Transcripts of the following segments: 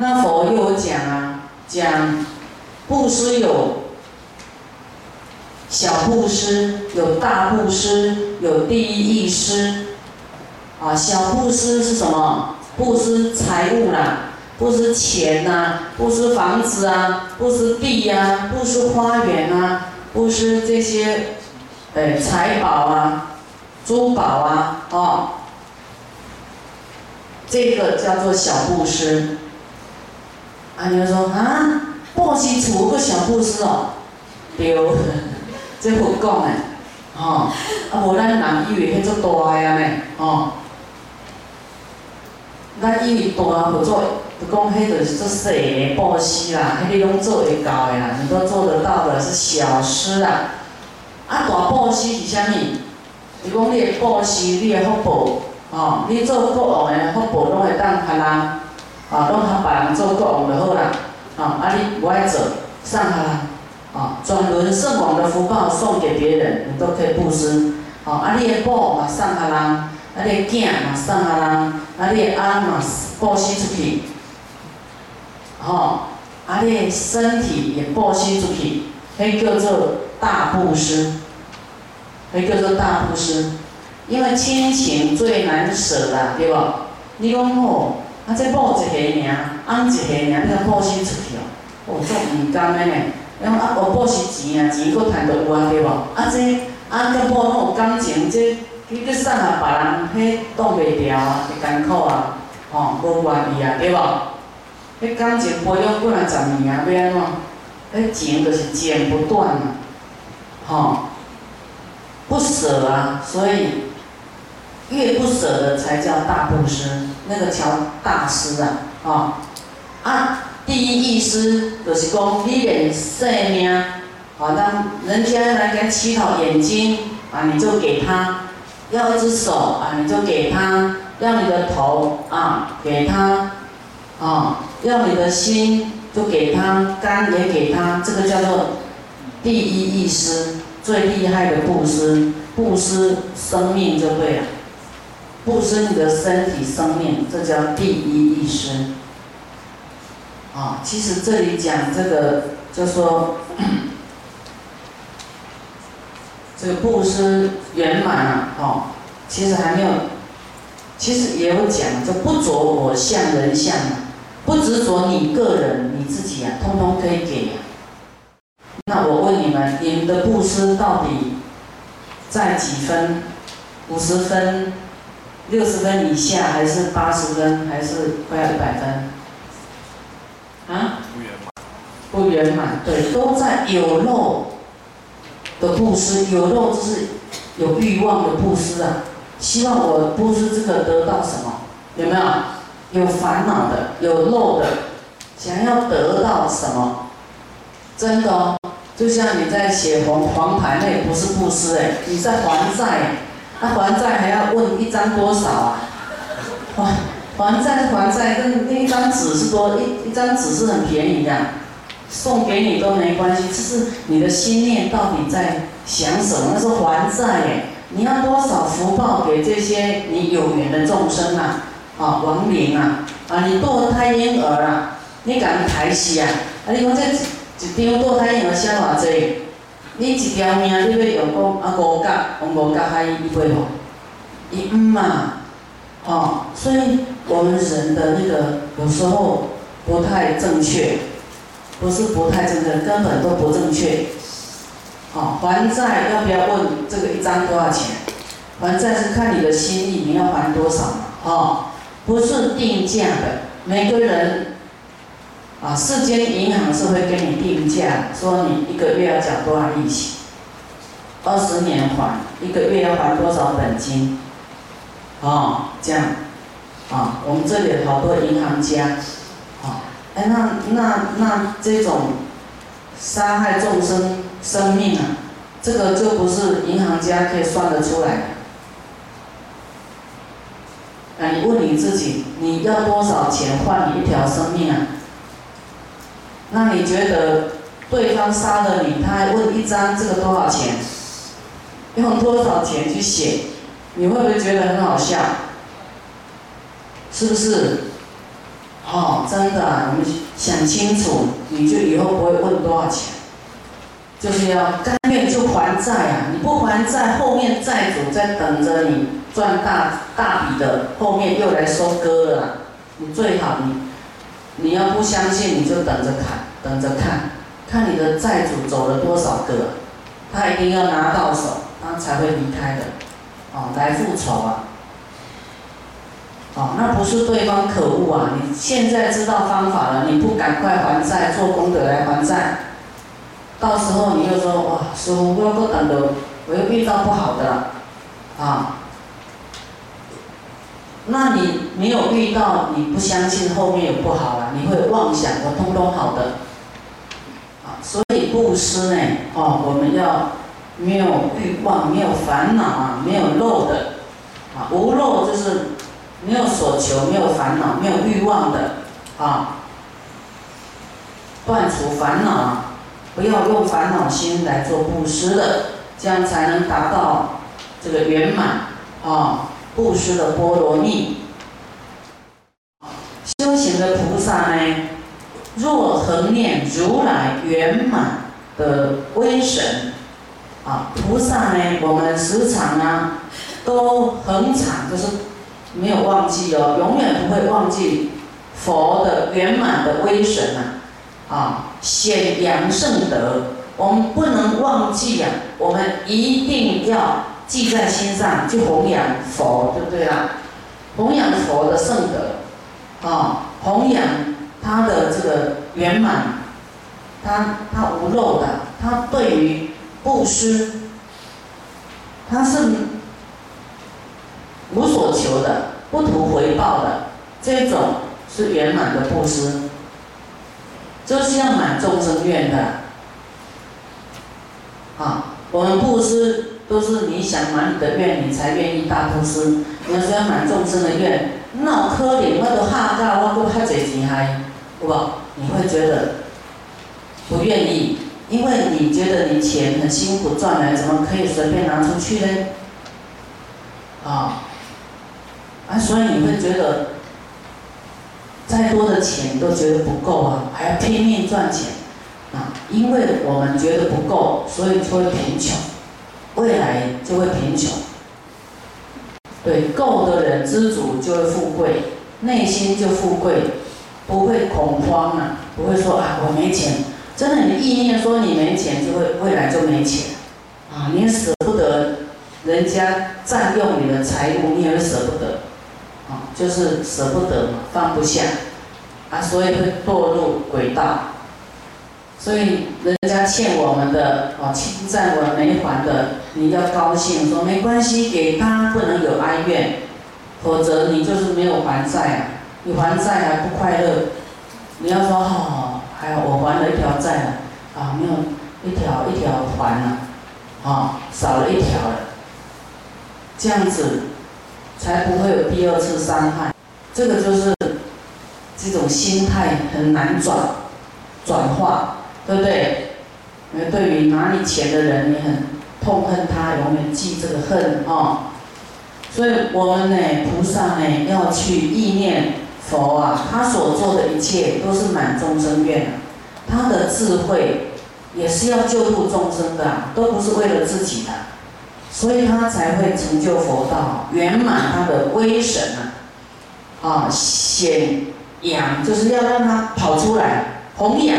那佛又有讲啊，讲布施有小布施，有大布施，有第一义施。啊，小布施是什么？布施财物啦，布施钱呐，布施房子啊，布施地呀，布施花园啊，布施这些，哎，财宝啊，珠宝啊，哦，这个叫做小布施。啊，你说啊，布施厝个小布施哦，对，这佛讲的，吼，啊无咱人以为迄做大个安尼，吼。咱以为大合作，就讲迄就是做小的布施啦，迄个拢做会到的啦，你都做得到的是小事啦。啊，大布施是啥物？是讲你的布施，你的福报，吼，你做国王的福报拢会当互人，啊，拢互别人做国王就好啦。啊，啊你不爱做，送互人，啊，转轮圣王的福报送给别人，你都可以布施。啊，啊你的宝嘛送互人。啊！你的囝嘛送下人，啊！你阿嘛布施出去，吼！啊！你的身体也布施出去，迄叫做大布施，迄叫做大布施。因为亲情最难舍啦，对无？你讲吼，啊！这某一个名，翁一个名，你甲布施出去哦，哦，足毋甘的呢。因为啊，无报是钱啊，钱佫趁着有啊，对无？啊，这啊，甲某拢有感情，这。你去送啊，别人迄挡袂牢啊，会艰苦啊，吼，无愿意啊，对无？迄感情培养过来十年啊，要安怎？迄情就是剪不断啊，吼，不舍啊，所以越不舍得才叫大布施，那个叫大师啊，啊，第一义施就是讲你连性命，好，当人家来给乞讨眼睛啊，你就给他。要一只手啊，你就给他；要你的头啊，给他；啊，要你的心就给他，肝也给他。这个叫做第一义师，最厉害的布施，布施生命就对了。布施你的身体生命，这叫第一义师。啊，其实这里讲这个，就说。这个布施圆满了，哦，其实还没有，其实也有讲，就不着我相人相，不执着你个人你自己啊，通通可以给。那我问你们，你们的布施到底在几分？五十分、六十分以下，还是八十分，还是快要一百分？啊？不圆满。不圆满，对，都在有漏。的布施有肉就是有欲望的布施啊，希望我布施这个得到什么？有没有？有烦恼的，有漏的，想要得到什么？真的哦，就像你在写黄黄牌，那也不是布施哎，你在还债，那还债还要问一张多少啊？还还债是还债，那那一张纸是多一一张纸是很便宜的。送给你都没关系，这是你的心念到底在想什么？那是还债耶！你要多少福报给这些你有缘的众生啊？啊，亡灵啊！啊，你堕胎婴儿啊，你敢抬死啊？啊，你讲这一张堕胎婴儿写偌济？你一条命你要用讲啊五角，用五角还一倍无？伊唔嘛，哦，所以我们人的那个有时候不太正确。不是不太正确，根本都不正确。好，还债要不要问这个一张多少钱？还债是看你的心意，你要还多少嘛？哦，不是定价的。每个人啊，世间银行是会给你定价，说你一个月要缴多少利息，二十年还，一个月要还多少本金？哦，这样。啊，我们这里好多银行家。啊哎，那那那这种杀害众生生命啊，这个就不是银行家可以算得出来的。啊，你问你自己，你要多少钱换你一条生命啊？那你觉得对方杀了你，他还问一张这个多少钱？用多少钱去写？你会不会觉得很好笑？是不是？哦，真的，你们想清楚，你就以后不会问多少钱，就是要甘愿就还债啊！你不还债，后面债主在等着你赚大大笔的，后面又来收割了。你最好你，你要不相信，你就等着看，等着看，看你的债主走了多少个，他一定要拿到手，他才会离开的，哦，来复仇啊！哦，那不是对方可恶啊！你现在知道方法了，你不赶快还债，做功德来还债，到时候你又说哇，师傅，我不等的，我又遇到不好的了，啊，那你没有遇到，你不相信后面有不好了，你会妄想我通通好的，啊，所以布施呢，哦，我们要没有欲望，没有烦恼啊，没有漏的，啊，无漏就是。没有所求，没有烦恼，没有欲望的啊，断除烦恼啊！不要用烦恼心来做布施的，这样才能达到这个圆满啊！布施的波罗蜜。修行的菩萨呢，若恒念如来圆满的威神啊，菩萨呢，我们时常啊，都恒常就是。没有忘记哦，永远不会忘记佛的圆满的威神啊！啊，显扬圣德，我们不能忘记呀，我们一定要记在心上，去弘扬佛，对不对啊？弘扬佛的圣德，啊，弘扬他的这个圆满，他他无漏的，他对于布施，他是。无所求的，不图回报的，这种是圆满的布施，就是要满众生愿的。啊，我们布施都是你想满你的愿，你才愿意大布施。你要说要满众生的愿，那可怜，我都哈到我都哈侪钱还，不？你会觉得不愿意，因为你觉得你钱很辛苦赚来，怎么可以随便拿出去呢？啊。啊，所以你会觉得，再多的钱都觉得不够啊，还要拼命赚钱，啊，因为我们觉得不够，所以就会贫穷，未来就会贫穷。对，够的人知足就会富贵，内心就富贵，不会恐慌啊，不会说啊我没钱，真的你意念说你没钱就会未来就没钱，啊，你舍不得人家占用你的财物，你也会舍不得。啊，就是舍不得嘛，放不下，啊，所以会堕入轨道。所以人家欠我们的，哦，欠债我没还的，你要高兴，说没关系，给他不能有哀怨，否则你就是没有还债，你还债还不快乐。你要说哦，还有我还了一条债了，啊，没有一条一条还了，啊，少了一条了，这样子。才不会有第二次伤害，这个就是这种心态很难转转化，对不对？那对于拿你钱的人，你很痛恨他，永远记这个恨哦。所以我们呢，菩萨呢，要去意念佛啊，他所做的一切都是满众生愿，他的智慧也是要救度众生的，都不是为了自己的。所以他才会成就佛道，圆满他的威神啊！啊，显扬就是要让他跑出来，弘扬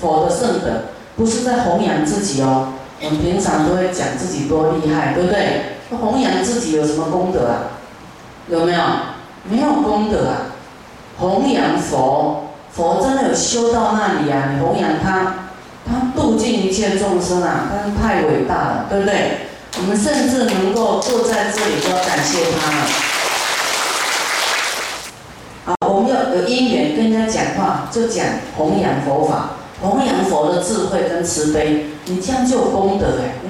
佛的圣德，不是在弘扬自己哦。我们平常都会讲自己多厉害，对不对？弘扬自己有什么功德啊？有没有？没有功德啊！弘扬佛，佛真的有修到那里啊！你弘扬他，他度尽一切众生啊！他是太伟大了，对不对？我们甚至能够坐在这里，都要感谢他了。啊，我们要有因缘跟人家讲话，就讲弘扬佛法，弘扬佛的智慧跟慈悲，你这样就功德哎。